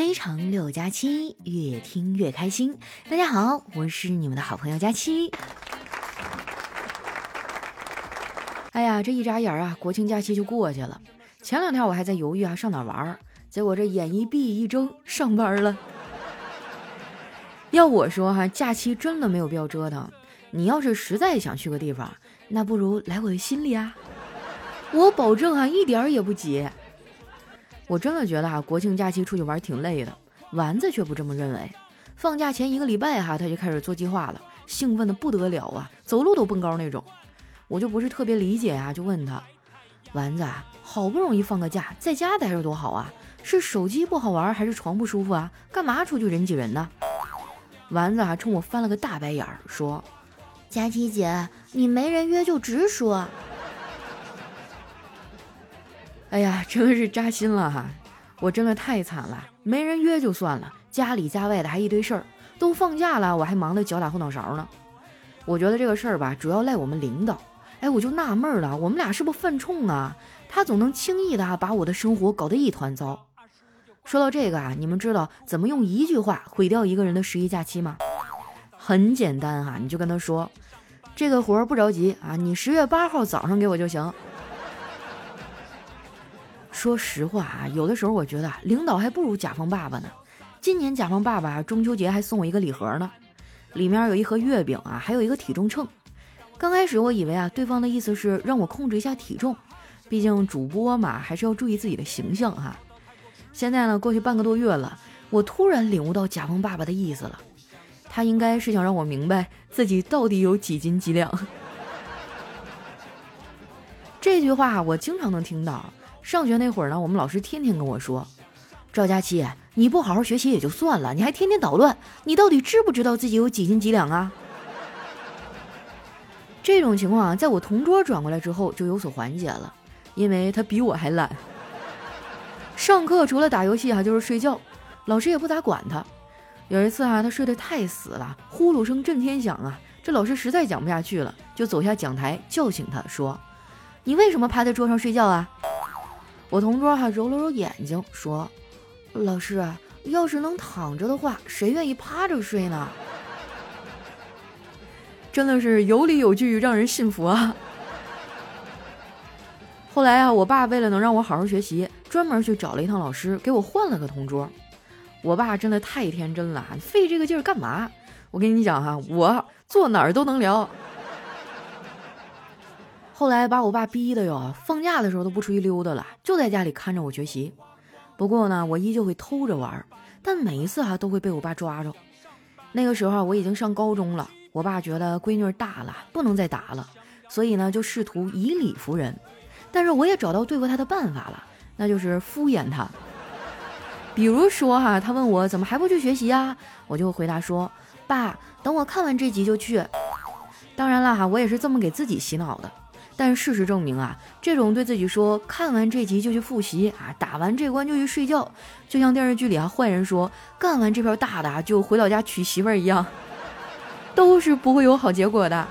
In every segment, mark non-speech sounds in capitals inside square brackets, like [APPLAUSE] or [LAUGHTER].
非常六加七，越听越开心。大家好，我是你们的好朋友佳期。哎呀，这一眨眼啊，国庆假期就过去了。前两天我还在犹豫啊，上哪玩？结果这眼一闭一睁，上班了。要我说哈，假期真的没有必要折腾。你要是实在想去个地方，那不如来我的心里啊，我保证啊，一点儿也不急。我真的觉得哈，国庆假期出去玩挺累的。丸子却不这么认为。放假前一个礼拜哈，他就开始做计划了，兴奋的不得了啊，走路都蹦高那种。我就不是特别理解呀，就问他：丸子，好不容易放个假，在家待着多好啊，是手机不好玩，还是床不舒服啊？干嘛出去人挤人呢？丸子还冲我翻了个大白眼儿，说：“佳琪姐，你没人约就直说。”哎呀，真的是扎心了哈！我真的太惨了，没人约就算了，家里家外的还一堆事儿，都放假了，我还忙得脚打后脑勺呢。我觉得这个事儿吧，主要赖我们领导。哎，我就纳闷了，我们俩是不是犯冲啊？他总能轻易的把我的生活搞得一团糟。说到这个啊，你们知道怎么用一句话毁掉一个人的十一假期吗？很简单哈，你就跟他说，这个活儿不着急啊，你十月八号早上给我就行。说实话啊，有的时候我觉得领导还不如甲方爸爸呢。今年甲方爸爸中秋节还送我一个礼盒呢，里面有一盒月饼啊，还有一个体重秤。刚开始我以为啊，对方的意思是让我控制一下体重，毕竟主播嘛，还是要注意自己的形象哈。现在呢，过去半个多月了，我突然领悟到甲方爸爸的意思了，他应该是想让我明白自己到底有几斤几两。[LAUGHS] 这句话我经常能听到。上学那会儿呢，我们老师天天跟我说：“赵佳琪，你不好好学习也就算了，你还天天捣乱，你到底知不知道自己有几斤几两啊？”这种情况啊，在我同桌转过来之后就有所缓解了，因为他比我还懒。上课除了打游戏啊，就是睡觉，老师也不咋管他。有一次啊，他睡得太死了，呼噜声震天响啊，这老师实在讲不下去了，就走下讲台叫醒他说：“你为什么趴在桌上睡觉啊？”我同桌还揉了揉眼睛，说：“老师，要是能躺着的话，谁愿意趴着睡呢？” [LAUGHS] 真的是有理有据，让人信服啊！后来啊，我爸为了能让我好好学习，专门去找了一趟老师，给我换了个同桌。我爸真的太天真了，费这个劲儿干嘛？我跟你讲哈，我坐哪儿都能聊。后来把我爸逼的哟，放假的时候都不出去溜达了，就在家里看着我学习。不过呢，我依旧会偷着玩，但每一次哈都会被我爸抓着。那个时候我已经上高中了，我爸觉得闺女大了，不能再打了，所以呢就试图以理服人。但是我也找到对付他的办法了，那就是敷衍他。比如说哈，他问我怎么还不去学习呀，我就回答说：“爸，等我看完这集就去。”当然了哈，我也是这么给自己洗脑的。但事实证明啊，这种对自己说看完这集就去复习啊，打完这关就去睡觉，就像电视剧里啊坏人说干完这票大的就回老家娶媳妇儿一样，[LAUGHS] 都是不会有好结果的。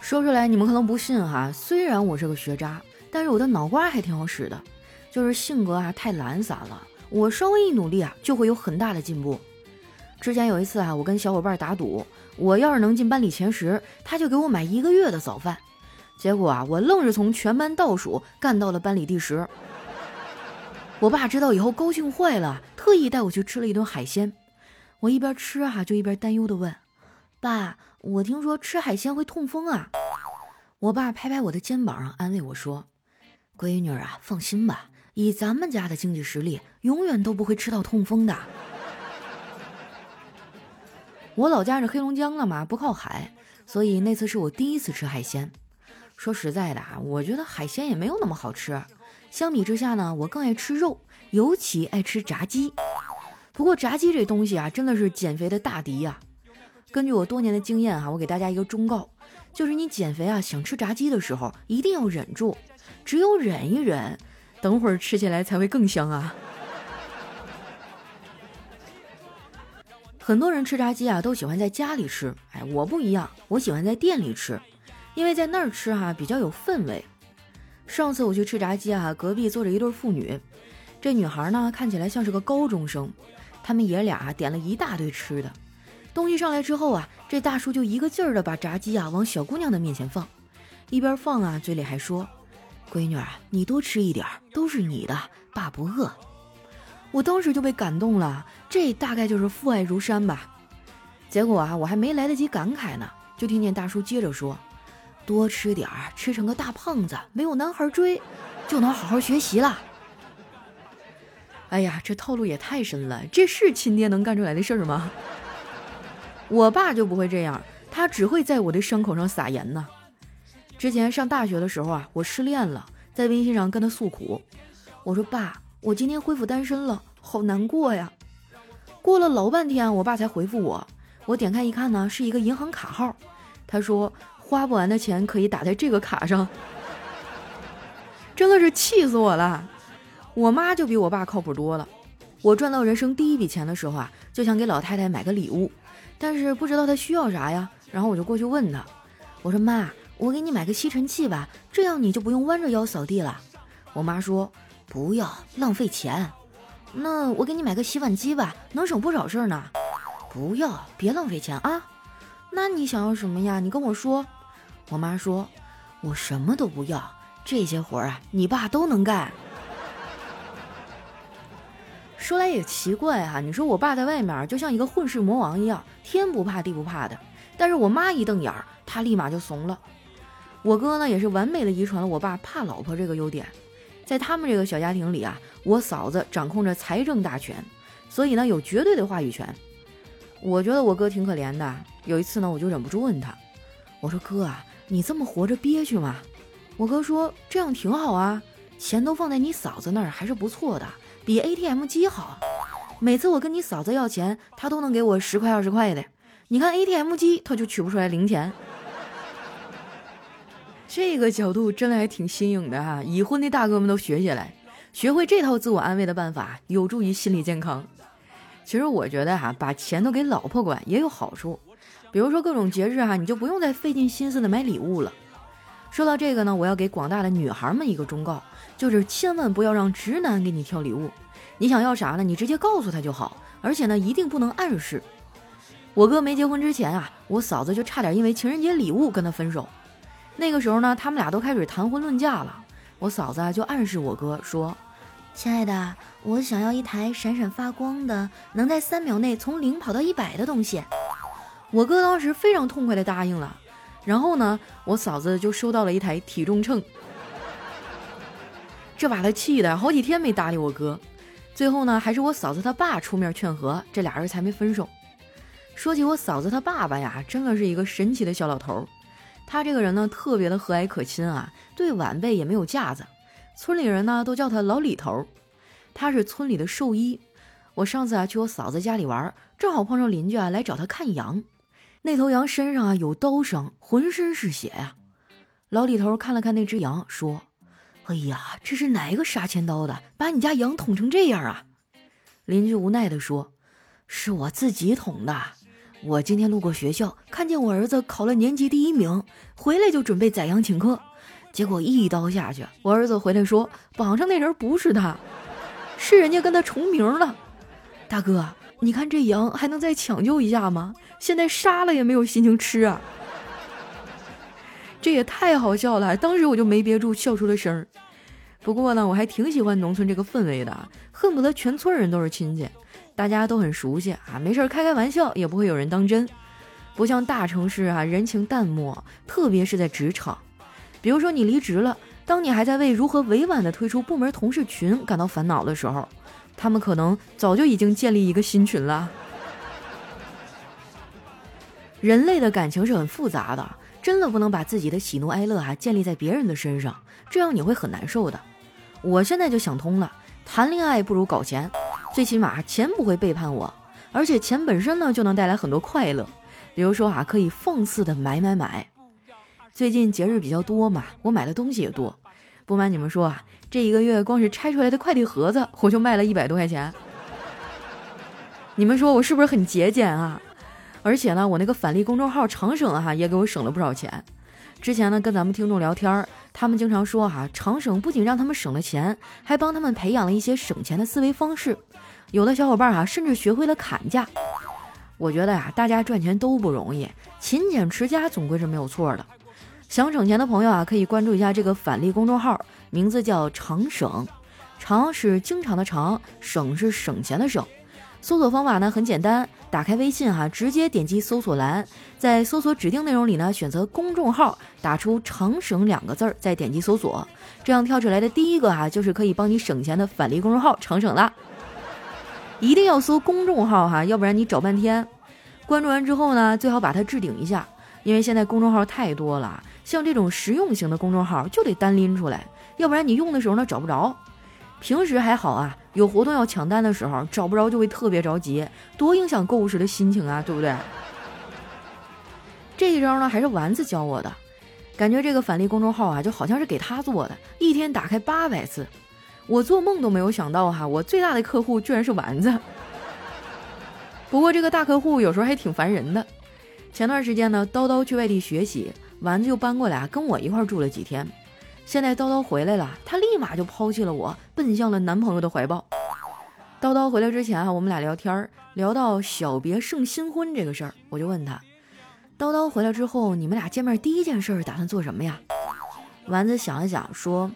说出来你们可能不信哈，虽然我是个学渣，但是我的脑瓜还挺好使的，就是性格啊太懒散了，我稍微一努力啊就会有很大的进步。之前有一次啊，我跟小伙伴打赌。我要是能进班里前十，他就给我买一个月的早饭。结果啊，我愣是从全班倒数干到了班里第十。我爸知道以后高兴坏了，特意带我去吃了一顿海鲜。我一边吃啊，就一边担忧的问：“爸，我听说吃海鲜会痛风啊？”我爸拍拍我的肩膀，安慰我说：“闺女啊，放心吧，以咱们家的经济实力，永远都不会吃到痛风的。”我老家是黑龙江的嘛，不靠海，所以那次是我第一次吃海鲜。说实在的啊，我觉得海鲜也没有那么好吃。相比之下呢，我更爱吃肉，尤其爱吃炸鸡。不过炸鸡这东西啊，真的是减肥的大敌呀。根据我多年的经验哈，我给大家一个忠告，就是你减肥啊，想吃炸鸡的时候一定要忍住，只有忍一忍，等会儿吃起来才会更香啊。很多人吃炸鸡啊，都喜欢在家里吃。哎，我不一样，我喜欢在店里吃，因为在那儿吃哈比较有氛围。上次我去吃炸鸡啊，隔壁坐着一对妇女，这女孩呢看起来像是个高中生。他们爷俩点了一大堆吃的，东西上来之后啊，这大叔就一个劲儿的把炸鸡啊往小姑娘的面前放，一边放啊，嘴里还说：“闺女啊，你多吃一点，都是你的，爸不饿。”我当时就被感动了，这大概就是父爱如山吧。结果啊，我还没来得及感慨呢，就听见大叔接着说：“多吃点儿，吃成个大胖子，没有男孩追，就能好好学习了。”哎呀，这套路也太深了！这是亲爹能干出来的事儿吗？我爸就不会这样，他只会在我的伤口上撒盐呢。之前上大学的时候啊，我失恋了，在微信上跟他诉苦，我说：“爸，我今天恢复单身了，好难过呀。”过了老半天，我爸才回复我。我点开一看呢，是一个银行卡号，他说花不完的钱可以打在这个卡上，真的是气死我了。我妈就比我爸靠谱多了。我赚到人生第一笔钱的时候啊，就想给老太太买个礼物，但是不知道她需要啥呀。然后我就过去问她，我说妈，我给你买个吸尘器吧，这样你就不用弯着腰扫地了。我妈说不要，浪费钱。那我给你买个洗碗机吧，能省不少事儿呢。不要，别浪费钱啊。那你想要什么呀？你跟我说。我妈说，我什么都不要，这些活儿啊，你爸都能干。说来也奇怪哈，你说我爸在外面就像一个混世魔王一样，天不怕地不怕的，但是我妈一瞪眼儿，他立马就怂了。我哥呢也是完美的遗传了我爸怕老婆这个优点，在他们这个小家庭里啊，我嫂子掌控着财政大权，所以呢有绝对的话语权。我觉得我哥挺可怜的，有一次呢我就忍不住问他，我说哥啊，你这么活着憋屈吗？我哥说这样挺好啊，钱都放在你嫂子那儿还是不错的。比 ATM 机好，每次我跟你嫂子要钱，她都能给我十块二十块的。你看 ATM 机，她就取不出来零钱。这个角度真的还挺新颖的哈，已婚的大哥们都学起来，学会这套自我安慰的办法，有助于心理健康。其实我觉得哈，把钱都给老婆管也有好处，比如说各种节日哈，你就不用再费尽心思的买礼物了。说到这个呢，我要给广大的女孩们一个忠告。就是千万不要让直男给你挑礼物，你想要啥呢？你直接告诉他就好，而且呢，一定不能暗示。我哥没结婚之前啊，我嫂子就差点因为情人节礼物跟他分手。那个时候呢，他们俩都开始谈婚论嫁了。我嫂子就暗示我哥说：“亲爱的，我想要一台闪闪发光的，能在三秒内从零跑到一百的东西。”我哥当时非常痛快的答应了。然后呢，我嫂子就收到了一台体重秤。这把他气的好几天没搭理我哥，最后呢，还是我嫂子他爸出面劝和，这俩人才没分手。说起我嫂子他爸爸呀，真的是一个神奇的小老头。他这个人呢，特别的和蔼可亲啊，对晚辈也没有架子。村里人呢，都叫他老李头。他是村里的兽医。我上次啊，去我嫂子家里玩，正好碰上邻居啊来找他看羊。那头羊身上啊有刀伤，浑身是血呀。老李头看了看那只羊，说。哎呀，这是哪个杀千刀的，把你家羊捅成这样啊？邻居无奈地说：“是我自己捅的。我今天路过学校，看见我儿子考了年级第一名，回来就准备宰羊请客，结果一刀下去，我儿子回来说榜上那人不是他，是人家跟他重名了。大哥，你看这羊还能再抢救一下吗？现在杀了也没有心情吃啊。”这也太好笑了，当时我就没憋住笑出了声儿。不过呢，我还挺喜欢农村这个氛围的，恨不得全村人都是亲戚，大家都很熟悉啊，没事开开玩笑也不会有人当真。不像大城市啊，人情淡漠，特别是在职场。比如说你离职了，当你还在为如何委婉的退出部门同事群感到烦恼的时候，他们可能早就已经建立一个新群了。人类的感情是很复杂的。真的不能把自己的喜怒哀乐啊建立在别人的身上，这样你会很难受的。我现在就想通了，谈恋爱不如搞钱，最起码钱不会背叛我，而且钱本身呢就能带来很多快乐。比如说啊，可以放肆的买买买。最近节日比较多嘛，我买的东西也多。不瞒你们说啊，这一个月光是拆出来的快递盒子，我就卖了一百多块钱。你们说我是不是很节俭啊？而且呢，我那个返利公众号长省哈也给我省了不少钱，之前呢跟咱们听众聊天，他们经常说哈，长省不仅让他们省了钱，还帮他们培养了一些省钱的思维方式。有的小伙伴哈，甚至学会了砍价。我觉得呀，大家赚钱都不容易，勤俭持家总归是没有错的。想省钱的朋友啊，可以关注一下这个返利公众号，名字叫长省，长是经常的长，省是省钱的省。搜索方法呢很简单，打开微信哈，直接点击搜索栏，在搜索指定内容里呢选择公众号，打出“长省”两个字儿，再点击搜索，这样跳出来的第一个哈就是可以帮你省钱的返利公众号长省了。一定要搜公众号哈，要不然你找半天。关注完之后呢，最好把它置顶一下，因为现在公众号太多了，像这种实用型的公众号就得单拎出来，要不然你用的时候呢找不着。平时还好啊，有活动要抢单的时候找不着就会特别着急，多影响购物时的心情啊，对不对？这一招呢还是丸子教我的，感觉这个返利公众号啊就好像是给他做的，一天打开八百次。我做梦都没有想到哈，我最大的客户居然是丸子。不过这个大客户有时候还挺烦人的。前段时间呢，叨叨去外地学习，丸子就搬过来跟我一块住了几天。现在叨叨回来了，他立马就抛弃了我，奔向了男朋友的怀抱。叨叨回来之前啊，我们俩聊天，聊到小别胜新婚这个事儿，我就问他：叨叨回来之后，你们俩见面第一件事打算做什么呀？丸子想了想说：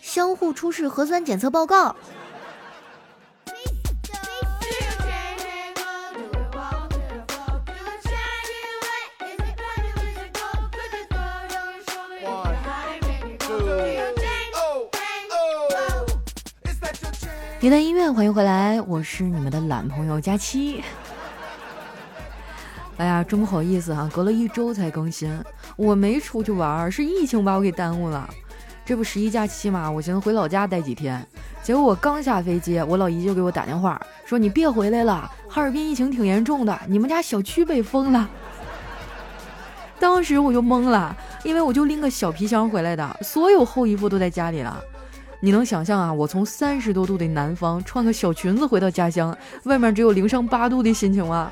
相互出示核酸检测报告。一段音乐，欢迎回来，我是你们的懒朋友佳期。[LAUGHS] 哎呀，真不好意思啊，隔了一周才更新，我没出去玩，是疫情把我给耽误了。这不十一假期嘛，我寻思回老家待几天，结果我刚下飞机，我老姨就给我打电话说：“你别回来了，哈尔滨疫情挺严重的，你们家小区被封了。[LAUGHS] ”当时我就懵了，因为我就拎个小皮箱回来的，所有厚衣服都在家里了。你能想象啊，我从三十多度的南方穿个小裙子回到家乡，外面只有零上八度的心情吗？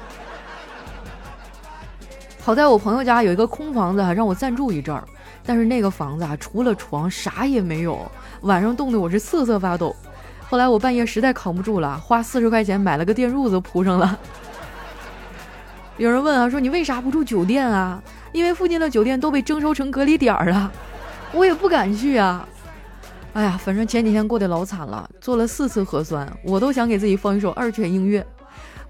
[LAUGHS] 好在我朋友家有一个空房子，让我暂住一阵儿。但是那个房子啊，除了床啥也没有，晚上冻得我是瑟瑟发抖。后来我半夜实在扛不住了，花四十块钱买了个电褥子铺上了。有人问啊，说你为啥不住酒店啊？因为附近的酒店都被征收成隔离点儿了，我也不敢去啊。哎呀，反正前几天过得老惨了，做了四次核酸，我都想给自己放一首二泉映月。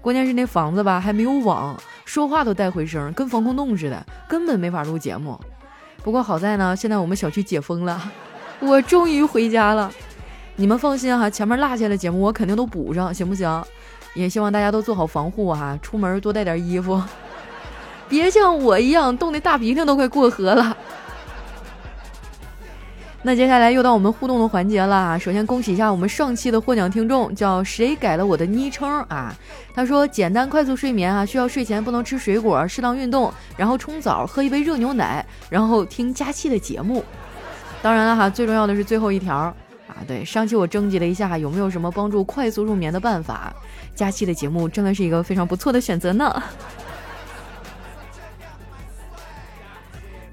关键是那房子吧还没有网，说话都带回声，跟防空洞似的，根本没法录节目。不过好在呢，现在我们小区解封了，[LAUGHS] 我终于回家了。你们放心哈，前面落下的节目我肯定都补上，行不行？也希望大家都做好防护哈，出门多带点衣服，别像我一样冻得大鼻涕都快过河了。那接下来又到我们互动的环节了。首先恭喜一下我们上期的获奖听众，叫谁改了我的昵称啊？他说简单快速睡眠啊，需要睡前不能吃水果，适当运动，然后冲澡，喝一杯热牛奶，然后听佳期的节目。当然了哈，最重要的是最后一条啊，对，上期我征集了一下有没有什么帮助快速入眠的办法，佳期的节目真的是一个非常不错的选择呢。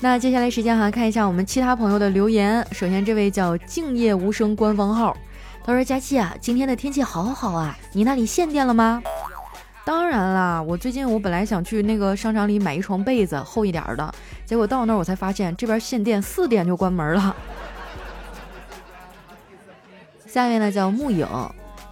那接下来时间哈，看一下我们其他朋友的留言。首先，这位叫静夜无声官方号，他说：“佳期啊，今天的天气好好啊，你那里限电了吗？”当然啦，我最近我本来想去那个商场里买一床被子厚一点的，结果到那儿我才发现这边限电，四点就关门了。下面呢叫木影，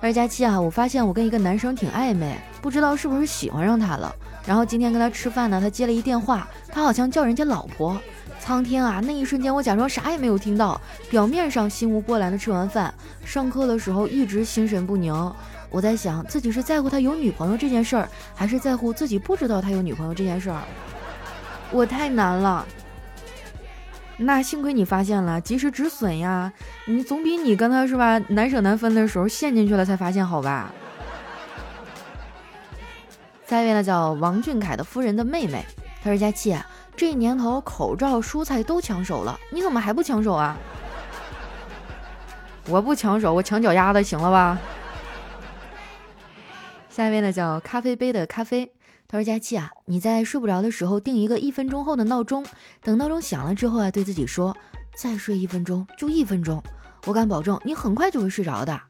二佳期啊，我发现我跟一个男生挺暧昧，不知道是不是喜欢上他了。然后今天跟他吃饭呢，他接了一电话，他好像叫人家老婆。苍天啊，那一瞬间我假装啥也没有听到，表面上心无波澜的吃完饭。上课的时候一直心神不宁，我在想自己是在乎他有女朋友这件事儿，还是在乎自己不知道他有女朋友这件事儿。我太难了。那幸亏你发现了，及时止损呀，你总比你跟他是吧难舍难分的时候陷进去了才发现好吧？下一位呢，叫王俊凯的夫人的妹妹。她说：“佳琪，这年头口罩、蔬菜都抢手了，你怎么还不抢手啊？”我不抢手，我抢脚丫子，行了吧？下一位呢，叫咖啡杯的咖啡。他说：“佳期啊，你在睡不着的时候定一个一分钟后的闹钟，等闹钟响了之后啊，对自己说再睡一分钟就一分钟，我敢保证你很快就会睡着的。”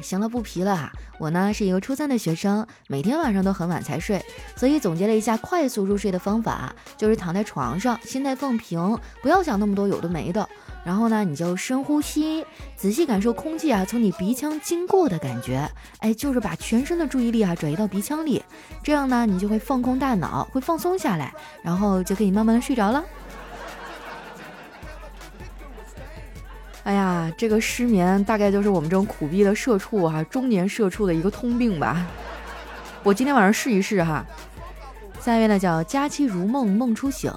行了，不皮了啊。我呢是一个初三的学生，每天晚上都很晚才睡，所以总结了一下快速入睡的方法，就是躺在床上，心态放平，不要想那么多有的没的。然后呢，你就深呼吸，仔细感受空气啊从你鼻腔经过的感觉，哎，就是把全身的注意力啊转移到鼻腔里，这样呢，你就会放空大脑，会放松下来，然后就可以慢慢的睡着了。哎呀，这个失眠大概就是我们这种苦逼的社畜哈，中年社畜的一个通病吧。我今天晚上试一试哈。下一位呢叫佳期如梦梦初醒。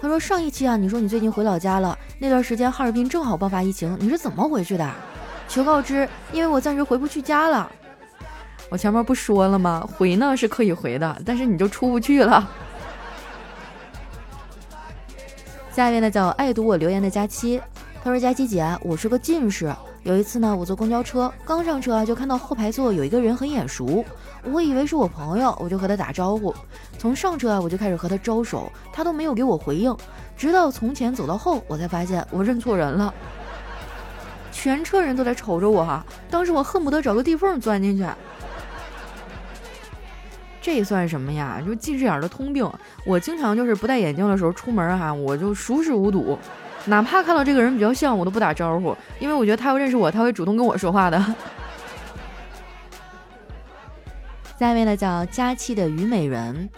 他说：“上一期啊，你说你最近回老家了，那段时间哈尔滨正好爆发疫情，你是怎么回去的？求告知，因为我暂时回不去家了。我前面不说了吗？回呢是可以回的，但是你就出不去了。”下一位呢叫爱读我留言的佳期，他说：“佳期姐，我是个近视，有一次呢，我坐公交车，刚上车啊，就看到后排座有一个人很眼熟。”我以为是我朋友，我就和他打招呼。从上车啊，我就开始和他招手，他都没有给我回应。直到从前走到后，我才发现我认错人了。全车人都在瞅着我哈，当时我恨不得找个地缝钻进去。这算什么呀？就近视眼的通病。我经常就是不戴眼镜的时候出门哈，我就熟视无睹，哪怕看到这个人比较像，我都不打招呼，因为我觉得他要认识我，他会主动跟我说话的。[LAUGHS] 下一位呢叫佳期的虞美人，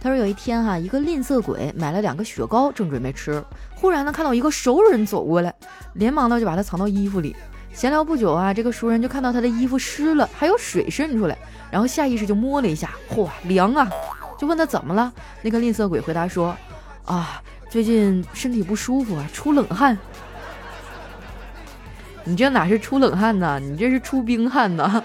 他说有一天哈，一个吝啬鬼买了两个雪糕，正准备吃，忽然呢看到一个熟人走过来，连忙呢就把它藏到衣服里。闲聊不久啊，这个熟人就看到他的衣服湿了，还有水渗出来，然后下意识就摸了一下，嚯，凉啊！就问他怎么了，那个吝啬鬼回答说：啊，最近身体不舒服啊，出冷汗。你这哪是出冷汗呢？你这是出冰汗呢！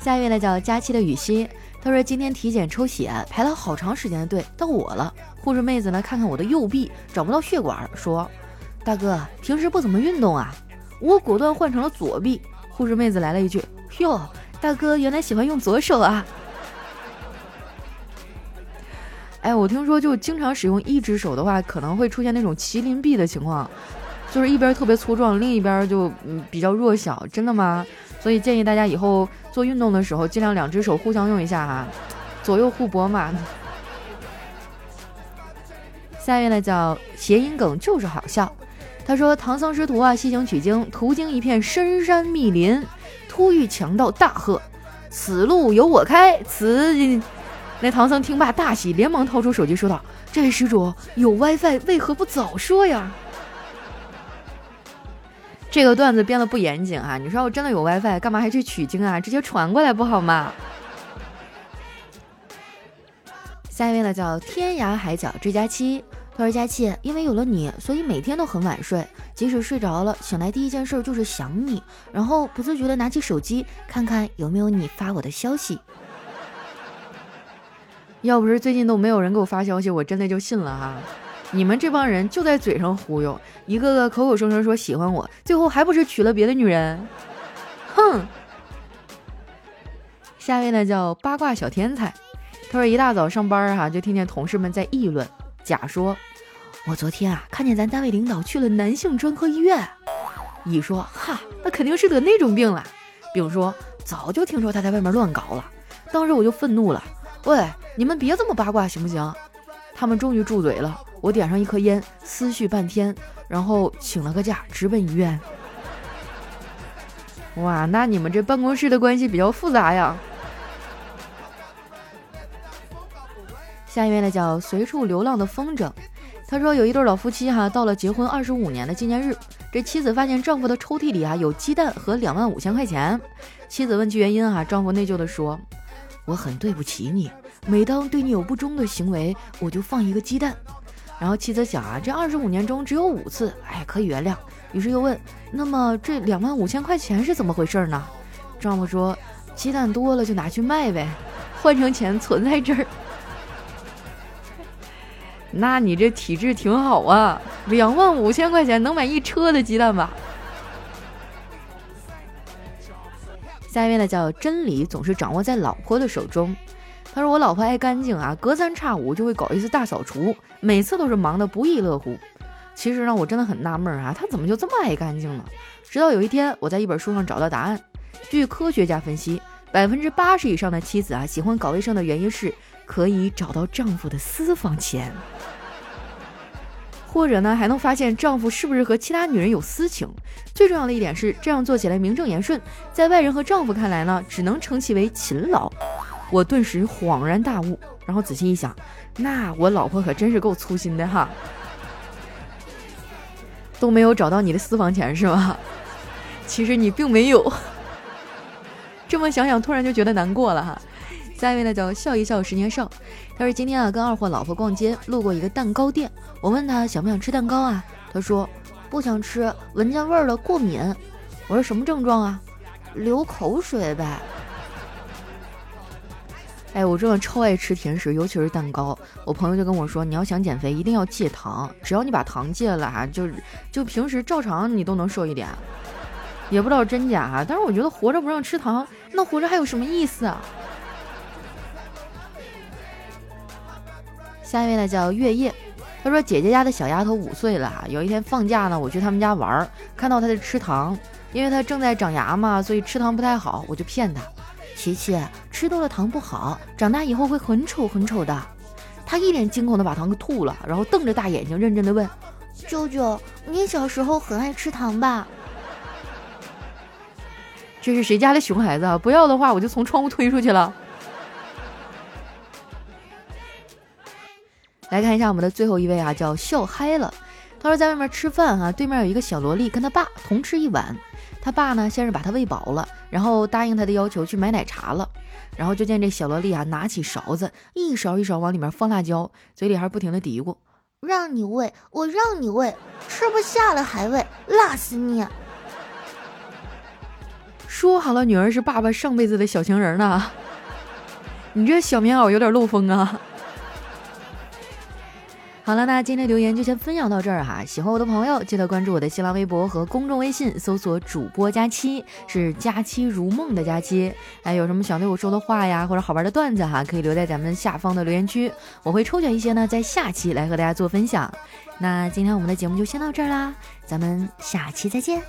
下一位呢叫佳期的雨欣，他说今天体检抽血排了好长时间的队，到我了。护士妹子呢看看我的右臂找不到血管，说：“大哥平时不怎么运动啊？”我果断换成了左臂。护士妹子来了一句：“哟，大哥原来喜欢用左手啊！”哎，我听说就经常使用一只手的话，可能会出现那种麒麟臂的情况，就是一边特别粗壮，另一边就嗯比较弱小。真的吗？所以建议大家以后做运动的时候，尽量两只手互相用一下哈，左右互搏嘛。下面呢叫谐音梗就是好笑。他说唐僧师徒啊西行取经，途经一片深山密林，突遇强盗大喝：“此路由我开！”此那唐僧听罢大喜，连忙掏出手机说道：“这位施主有 WiFi，为何不早说呀？”这个段子编的不严谨啊！你说我真的有 WiFi，干嘛还去取经啊？直接传过来不好吗？下一位呢，叫天涯海角追佳期。他说：“佳期，因为有了你，所以每天都很晚睡，即使睡着了，醒来第一件事就是想你，然后不自觉的拿起手机看看有没有你发我的消息。要不是最近都没有人给我发消息，我真的就信了哈。”你们这帮人就在嘴上忽悠，一个个口口声声说喜欢我，最后还不是娶了别的女人？哼！下一位呢叫八卦小天才，他说一大早上班哈，就听见同事们在议论。甲说：“我昨天啊，看见咱单位领导去了男性专科医院。”乙说：“哈，那肯定是得那种病了。”丙说：“早就听说他在外面乱搞了。”当时我就愤怒了，喂，你们别这么八卦行不行？他们终于住嘴了。我点上一颗烟，思绪半天，然后请了个假，直奔医院。哇，那你们这办公室的关系比较复杂呀。下一位呢，叫随处流浪的风筝。他说，有一对老夫妻哈，到了结婚二十五年的纪念日，这妻子发现丈夫的抽屉里啊有鸡蛋和两万五千块钱。妻子问其原因哈，丈夫内疚的说：“我很对不起你，每当对你有不忠的行为，我就放一个鸡蛋。”然后妻子想啊，这二十五年中只有五次，哎，可以原谅。于是又问，那么这两万五千块钱是怎么回事呢？丈夫说，鸡蛋多了就拿去卖呗，换成钱存在这儿。[LAUGHS] 那你这体质挺好啊，两万五千块钱能买一车的鸡蛋吧？下一位呢叫真理，总是掌握在老婆的手中。他说我老婆爱干净啊，隔三差五就会搞一次大扫除，每次都是忙得不亦乐乎。其实呢，我真的很纳闷啊，她怎么就这么爱干净呢？直到有一天，我在一本书上找到答案。据科学家分析，百分之八十以上的妻子啊，喜欢搞卫生的原因是可以找到丈夫的私房钱，或者呢，还能发现丈夫是不是和其他女人有私情。最重要的一点是，这样做起来名正言顺，在外人和丈夫看来呢，只能称其为勤劳。我顿时恍然大悟，然后仔细一想，那我老婆可真是够粗心的哈，都没有找到你的私房钱是吗？其实你并没有。这么想想，突然就觉得难过了哈。下一位呢叫笑一笑十年少，他说今天啊跟二货老婆逛街，路过一个蛋糕店，我问他想不想吃蛋糕啊？他说不想吃，闻见味儿了过敏。我说什么症状啊？流口水呗。哎，我真的超爱吃甜食，尤其是蛋糕。我朋友就跟我说，你要想减肥，一定要戒糖。只要你把糖戒了哈，就就平时照常你都能瘦一点。也不知道真假哈，但是我觉得活着不让吃糖，那活着还有什么意思啊？下一位呢叫月夜，他说姐姐家的小丫头五岁了，有一天放假呢，我去他们家玩，看到她在吃糖，因为她正在长牙嘛，所以吃糖不太好，我就骗她，琪琪吃多了糖不好，长大以后会很丑很丑的。她一脸惊恐的把糖给吐了，然后瞪着大眼睛认真的问：舅舅，你小时候很爱吃糖吧？[LAUGHS] 这是谁家的熊孩子啊？不要的话，我就从窗户推出去了。来看一下我们的最后一位啊，叫笑嗨了。他说在外面吃饭哈，对面有一个小萝莉跟他爸同吃一碗。他爸呢，先是把他喂饱了，然后答应他的要求去买奶茶了。然后就见这小萝莉啊，拿起勺子，一勺一勺往里面放辣椒，嘴里还不停的嘀咕：“让你喂，我让你喂，吃不下了还喂，辣死你！”说好了，女儿是爸爸上辈子的小情人呢。[LAUGHS] 你这小棉袄有点漏风啊。好了，那今天留言就先分享到这儿哈。喜欢我的朋友，记得关注我的新浪微博和公众微信，搜索“主播佳期”，是“佳期如梦”的佳期。哎，有什么想对我说的话呀，或者好玩的段子哈，可以留在咱们下方的留言区，我会抽选一些呢，在下期来和大家做分享。那今天我们的节目就先到这儿啦，咱们下期再见。